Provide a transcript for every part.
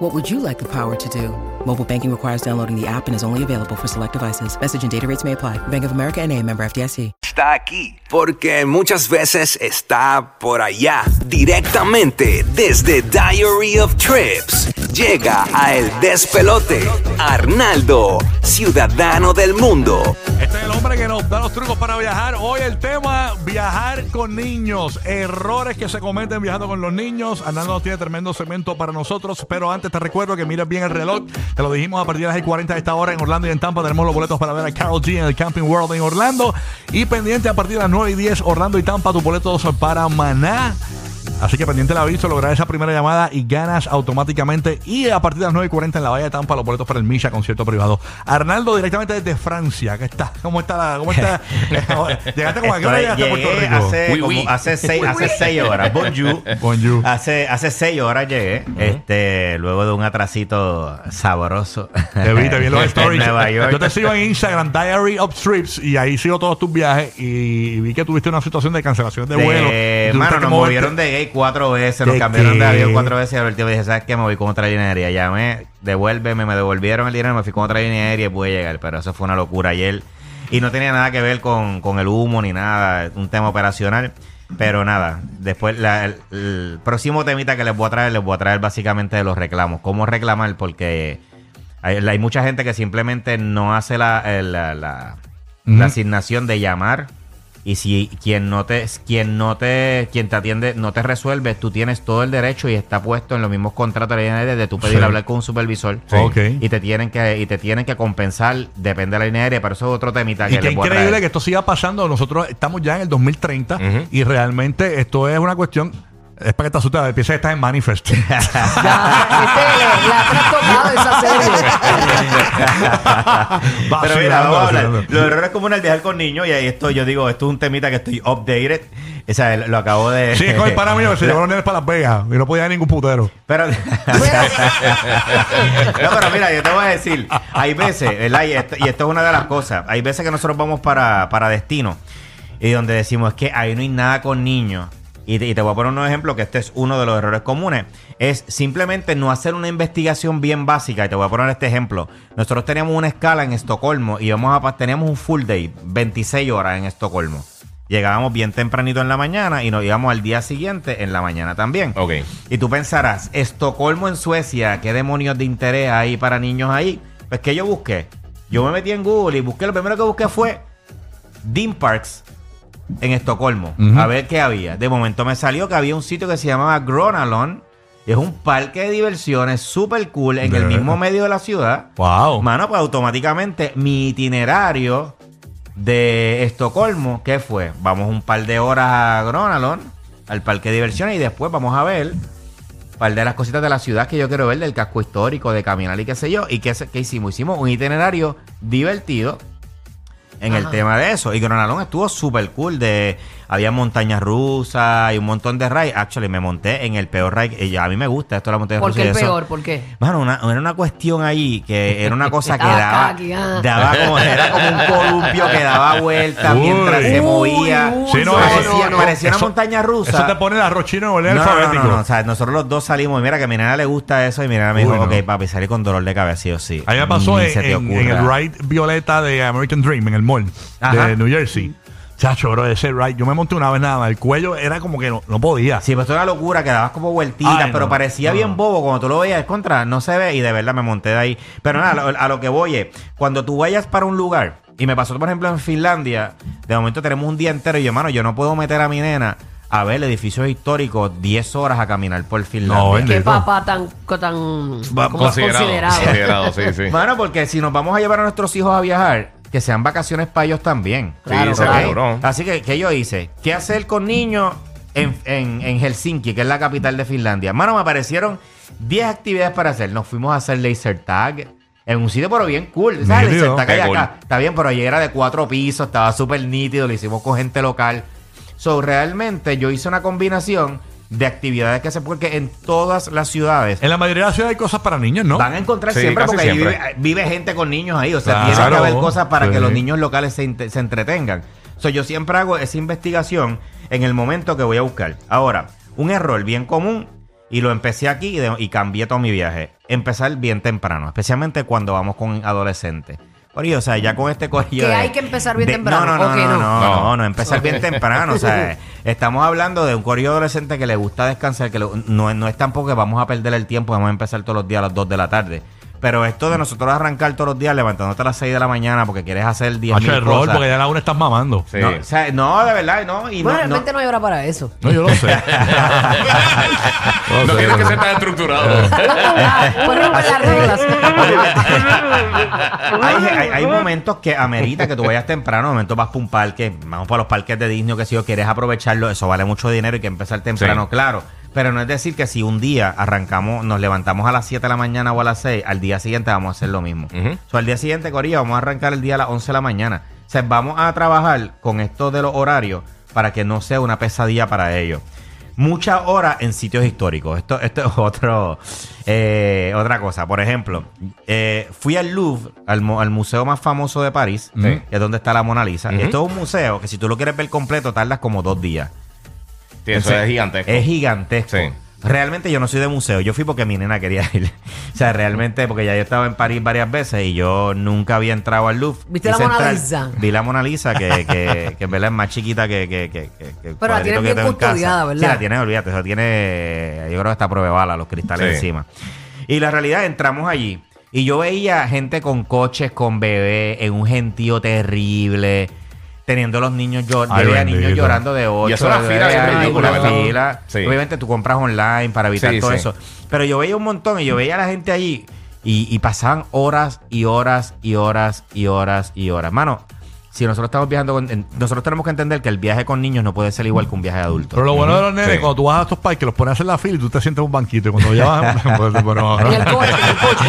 What would you like the power to do? Mobile banking requires downloading the app and is only available for select devices. Message and data rates may apply. Bank of America and a member FDIC. Está aquí porque muchas veces está por allá, directamente desde Diary of Trips. Llega a El Despelote, Arnaldo, ciudadano del mundo. Hombre que nos da los trucos para viajar. Hoy el tema, viajar con niños. Errores que se cometen viajando con los niños. Nos tiene tremendo segmento para nosotros. Pero antes te recuerdo que mires bien el reloj. Te lo dijimos a partir de las 40 de esta hora en Orlando y en Tampa. Tenemos los boletos para ver a Carol G en el Camping World en Orlando. Y pendiente a partir de las 9 y 10, Orlando y Tampa, tus boletos para Maná. Así que pendiente el aviso, lograr esa primera llamada y ganas automáticamente. Y a partir de las 9 y 40 en la Bahía de Tampa, los boletos para el Misha concierto privado. Arnaldo, directamente desde Francia. ¿Qué está? ¿Cómo está? la- ¿Cómo está? llegaste como a qué hora Estoy- llegaste a Puerto llegué Rico? Hace, Oui, como oui. hace seis, hace seis horas. Bonjour. Bonjour. Hace, hace seis horas llegué. Este, luego de un atrasito sabroso. Te vi, te vi en los stories. Nueva York. Yo te sigo en Instagram, Diary of Trips, y ahí sigo todos tus viajes. Y vi que tuviste una situación de cancelación de, De- vuelo. mano, nos movieron de gay cuatro veces, nos ¿De cambiaron qué? de avión cuatro veces y al último dije, ¿sabes qué? Me voy con otra línea aérea. Llamé, devuélveme, me devolvieron el dinero, me fui con otra línea aérea y pude llegar. Pero eso fue una locura ayer. Y no tenía nada que ver con, con el humo ni nada, un tema operacional. Pero nada, después la- el, el próximo temita que les voy a traer, les voy a traer básicamente de los reclamos. ¿Cómo reclamar? Porque hay, hay mucha gente que simplemente no hace la, el- la, la asignación de llamar y si quien no te quien no te quien te atiende no te resuelve, tú tienes todo el derecho y está puesto en los mismos contratos de la línea aérea de tú pedir Sí. hablar con un supervisor y te tienen que y te tienen que compensar depende de la línea aérea, pero eso es otro temita Y que qué les voy a increíble traer. que esto siga pasando. Nosotros estamos ya en el 2030 Ujú. y realmente esto es una cuestión. Es para que te asustes. Piensa que estás en Manifest. Ya, este, la trastocada de esa serie. Pero mira, vamos a hablar. Los errores comunes al viajar con niños y ahí estoy, yo digo, esto es un temita que estoy updated. O sea, lo acabo de Sí, con el pana mío se llevó los nenes para Las Vegas y no podía ir ningún putero. Pero, no, pero mira, yo te voy a decir, hay veces, ¿verdad? Y esto, y esto es una de las cosas, hay veces que nosotros vamos para, para destino y donde decimos es que ahí no hay nada con niños. Y te, y te voy a poner un ejemplo que este es uno de los errores comunes. Es simplemente no hacer una investigación bien básica. Y te voy a poner este ejemplo. Nosotros teníamos una escala en Estocolmo y vamos a, teníamos un full day, 26 horas en Estocolmo. Llegábamos bien tempranito en la mañana y nos íbamos al día siguiente en la mañana también. Ok. Y tú pensarás, Estocolmo en Suecia, ¿qué demonios de interés hay para niños ahí? Pues que yo busqué. Yo me metí en Google y busqué, lo primero que busqué fue Dean Parks en Estocolmo. A ver qué había. De momento me salió que había un sitio que se llamaba Gronalon. Y es un parque de diversiones súper cool en De el mismo medio de la ciudad. Wow. Mano, pues automáticamente mi itinerario de Estocolmo, ¿qué fue? Vamos un par de horas a Gronalon, al parque de diversiones, y después vamos a ver un par de las cositas de la ciudad que yo quiero ver, del casco histórico, de caminar y qué sé yo. ¿Y qué, qué hicimos? Hicimos un itinerario divertido en el tema de eso. Y Gronalón estuvo súper cool. De, había montañas rusas y un montón de rides. Actually, me monté en el peor ride. Y a mí me gusta esto de la montaña ¿Por rusa. qué y el peor? ¿Por qué? Mano, una, era una cuestión ahí que era una cosa que daba, ah. daba como, era como un columpio que daba vueltas Uy. mientras se movía. uy, Sí, no, parecía, eso- no. parecía una montaña rusa. Eso te pone el arroz chino en orden no, no, no, alfabético. no, no, o sea, nosotros los dos salimos y mira que a mi nena le gusta eso y mi nena me dijo, Uy, no. ok, papi, salí con dolor de cabeza, sí o sí. A mí me pasó en, el ride violeta de American Dream, en el mall Ajá. de New Jersey. Chacho, bro, ese ride, yo me monté una vez nada más. El cuello era como que no, no podía. Sí, pues esto era una locura, que dabas como vueltitas, Ay, pero no, parecía no, bien bobo cuando tú lo veías contra, no se ve y de verdad me monté de ahí. Pero nada, a lo, a lo que voy es, cuando tú vayas para un lugar, y me pasó por ejemplo en Finlandia, de momento tenemos un día entero y yo, mano, yo no puedo meter a mi nena a ver edificios históricos 10 horas a caminar por Finlandia. No, ¿Qué papá tan, tan. Considerado. considerado? Considerado, sí, sí. Mano, porque si nos vamos a llevar a nuestros hijos a viajar, que sean vacaciones para ellos también. Claro, sí, claro. Así que, ¿qué yo hice? ¿Qué hacer con niños en, en- en Helsinki, que es la capital de Finlandia? Mano, me aparecieron 10 actividades para hacer. Nos fuimos a hacer laser tag En un sitio, pero bien cool. ¿Sabes? Nítido. Está, Qué acá. Está bien, pero allí era de cuatro pisos, estaba súper nítido, lo hicimos con gente local. So, realmente yo hice una combinación de actividades que se pueden, que en todas las ciudades En la mayoría de las ciudades hay cosas para niños, ¿no? Van a encontrar Sí, siempre porque ahí vive, vive gente con niños ahí. O sea, Claro. tiene que haber cosas para Sí. que los niños locales se, se entretengan. So, yo siempre hago esa investigación en el momento que voy a buscar. Ahora, un error bien común, y lo empecé aquí y, de- y cambié todo mi viaje. Empezar bien temprano, especialmente cuando vamos con adolescentes. Oye, o sea, ya con este corillo Que de- hay que empezar bien de- temprano, No, no, no, ¿o que no, no? no, No. no, no, empezar bien temprano. O sea, estamos hablando de un corillo adolescente que le gusta descansar, que le- no, no es tampoco que vamos a perder el tiempo, vamos a empezar todos los días a las 2 de la tarde. Pero esto de nosotros arrancar todos los días levantándote a las 6 de la mañana porque quieres hacer 10 Macho, mil error, cosas. porque ya a la una estás mamando. Sí. No, o sea, no, de verdad, no. Y Bueno, no, no- realmente no hay hora para eso. No, yo lo sé. No tienes que ser tan estructurado. Puedes romper las reglas. hay, hay- hay momentos que amerita que tú vayas temprano, momentos vas para un parque, vamos para los parques de Disney, que si yo quieres aprovecharlo, eso vale mucho dinero y que empezar temprano, Sí. claro. Pero no es decir que si un día arrancamos, nos levantamos a las 7 de la mañana o a las 6, al día siguiente vamos a hacer lo mismo. O sea, al día siguiente, Corilla, vamos a arrancar el día a las 11 de la mañana. O sea, vamos a trabajar con esto de los horarios para que no sea una pesadilla para ellos. Muchas horas en sitios históricos. Esto, esto es otro, eh, otra cosa. Por ejemplo, eh, fui al Louvre, al, mu- al museo más famoso de París, Sí. que es donde está la Mona Lisa. Esto es un museo que si tú lo quieres ver completo tardas como dos días. Sí, eso es gigantesco. Es gigantesco. Sí. Realmente yo no soy de museo. Yo fui porque mi nena quería ir. o sea, realmente, porque ya yo estaba en París varias veces y yo nunca había entrado al Louvre. ¿Viste Quise la Mona entrar, Lisa? Vi la Mona Lisa, que, que, que en verdad es más chiquita que, que, que, que- el Pero la que bien custodiada, ¿verdad? Sí, la tienes, olvídate. Eso tiene, yo creo que está a prueba de bala, los cristales Sí. encima. Y la realidad, entramos allí y yo veía gente con coches, con bebés, en un gentío terrible. Teniendo los niños Ay, veía niños llorando de 8 Y eso la fila. Obviamente tú compras online para evitar Sí, todo sí. eso. Pero yo veía un montón y yo veía a la gente allí y, y pasaban horas y horas y horas y horas y horas. Mano, si nosotros estamos viajando con... en- nosotros tenemos que entender que el viaje con niños no puede ser igual que un viaje de adulto. Pero lo bueno de los nenes, Sí. cuando tú vas a estos parques, los pones a hacer la fila y tú te sientes en un banquito. Y cuando ya vas, pues, bueno, En el coche, en el coche.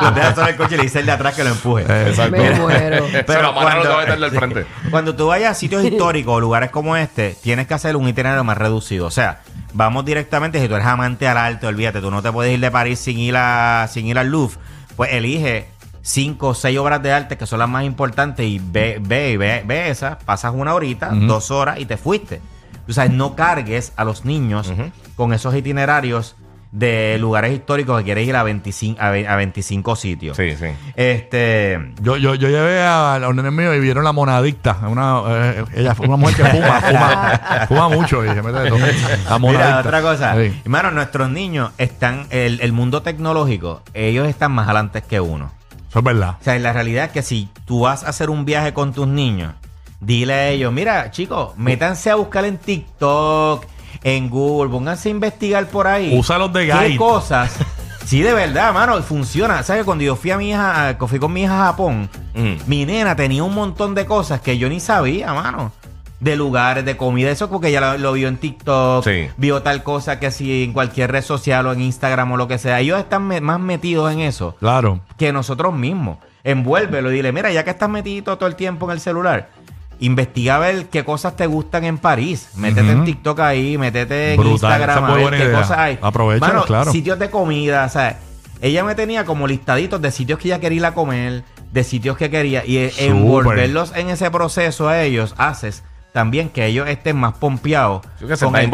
Lo dejas solo en el coche y le dice el de atrás que lo empuje. Exacto. Me muero. Pero la mano no te va a meter del frente. Cuando tú vayas a sitios históricos o lugares como este, tienes que hacer un itinerario más reducido. O sea, vamos directamente, si tú eres amante al arte, olvídate, tú no te puedes ir de París sin ir, a, sin ir al Louvre, pues elige cinco o seis obras de arte que son las más importantes y ve, ve, ve, ve esas, pasas una horita, dos horas y te fuiste. O sea, no cargues a los niños con esos itinerarios de lugares históricos que quieres ir a 25, a ve- a 25 sitios. Sí, sí. Este... Yo, yo, yo llevé a los nenes míos y vieron la monadicta. Una, eh, ella fue una mujer que fuma, fuma, fuma mucho y se mete de todo. La monadicta. Mira, otra cosa. Sí. Hermano, nuestros niños están, el, el mundo tecnológico, ellos están más adelante que uno. Eso es verdad. O sea, la realidad es que si tú vas a hacer un viaje con tus niños, dile a ellos, mira, chicos, métanse a buscar en TikTok, en Google, pónganse a investigar por ahí. Úsalos de ¿Qué guide. cosas? Sí, de verdad, mano, funciona. ¿Sabes? Cuando yo fui a mi hija, fui con mi hija a Japón, Mm. mi nena tenía un montón de cosas que yo ni sabía, mano. De lugares, de comida, eso porque ella lo, lo vio en TikTok, Sí. vio tal cosa que si en cualquier red social o en Instagram o lo que sea. Ellos están me- más metidos en eso Claro. que nosotros mismos. Envuélvelo y dile, mira, ya que estás metido todo el tiempo en el celular, investiga a ver qué cosas te gustan en París. Métete en TikTok ahí, métete en Instagram a ver qué idea. cosas hay. Aprovechalo, Mano, claro. Sitios de comida, o sea, ella me tenía como listaditos de sitios que ella quería ir a comer, de sitios que quería, y Súper. envolverlos en ese proceso a ellos haces también que ellos estén más pompeados. Sí, que se con el.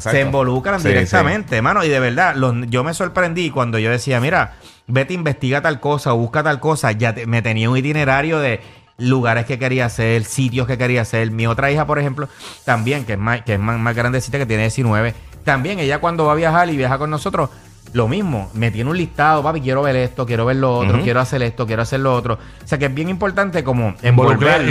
Se involucran Sí, directamente, mano. Y de verdad, los- yo me sorprendí cuando yo decía, mira, vete, investiga tal cosa, busca tal cosa. Ya te- me tenía un itinerario de lugares que quería hacer, sitios que quería hacer. Mi otra hija, por ejemplo, también, que es más, que es más, más grandecita, que tiene 19, también ella cuando va a viajar y viaja con nosotros, lo mismo, me tiene un listado, papi, quiero ver esto, quiero ver lo otro, quiero hacer esto, quiero hacer lo otro. O sea que es bien importante como involucrarlos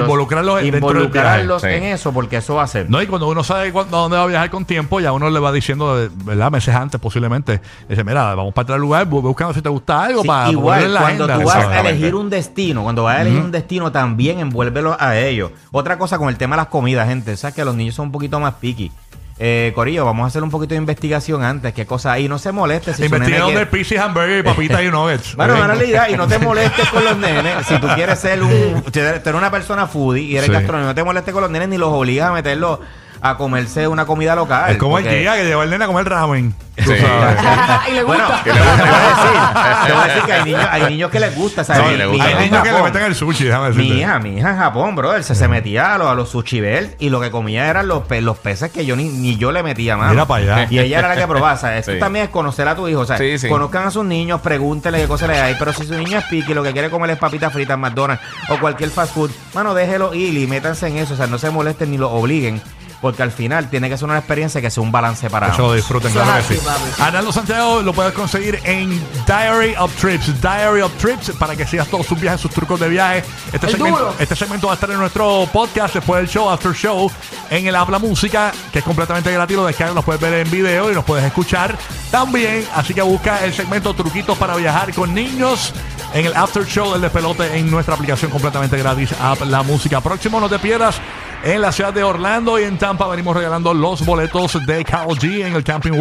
involucrarlos viaje. en Sí. eso, porque eso va a ser. No, y cuando uno sabe cuándo- dónde va a viajar con tiempo, ya uno le va diciendo, ¿verdad? Meses antes posiblemente. Dice, mira, vamos para tal lugar, bu- buscando si te gusta algo Sí, para igual, la cuando agenda. tú vas a elegir un destino, cuando vas a elegir un destino, también envuélvelo a ellos. Otra cosa con el tema de las comidas, gente, sabes que los niños son un poquito más picky. Eh, Corillo, vamos a hacer un poquito de investigación antes, qué cosa hay. Y no se moleste si su nene Investigaron quiere- de pizza, hamburger y papitas y nuggets. Bueno, en realidad, y no te molestes con los nenes. Si tú quieres ser un. Tú eres una persona foodie y eres Sí. gastronómico, no te molestes con los nenes ni los obligas a meterlos a comerse una comida local. Es como el porque- día que lleva el nene a comer ramen. Tú Sí. sabes. y le Bueno, gusta. te voy a decir, te voy a decir que hay niños, hay niños que les gusta, ¿sabes? Sí, Mi- le mi gusta. hija Hay en niños que le Japón- meten el sushi, déjame Mi decirte. hija, mi hija en Japón, brother, se, se metía a los, a los sushi bell y lo que comía eran los, pe- los peces que yo ni, ni yo le metía más. Mira para allá. Y ella era la que probaba. O sea, esto Sí. también es conocer a tu hijo. O sea, Sí, sí. conozcan a sus niños, pregúntenle qué cosas le hay. Pero si su niño es piqui y lo que quiere comer es papitas fritas, McDonald's o cualquier fast food, mano, déjelo ir y métanse en eso. O sea, no se molesten ni lo obliguen. Porque al final tiene que ser una experiencia que sea un balance para Eso lo disfruten, claro que sí. Arnaldo Santiago lo puedes conseguir en Diary of Trips. Diary of Trips para que sigas todos sus viajes, sus trucos de viaje. Este segmento, este segmento va a estar en nuestro podcast después del show, After Show, en el Habla Música, que es completamente gratis. Lo descargas, lo puedes ver en video y nos puedes escuchar también. Así que busca el segmento Truquitos para viajar con niños en el After Show del Despelote en nuestra aplicación completamente gratis, Habla Música. Próximo, no te pierdas. En la ciudad de Orlando y en Tampa venimos regalando los boletos de Carol G en el Camping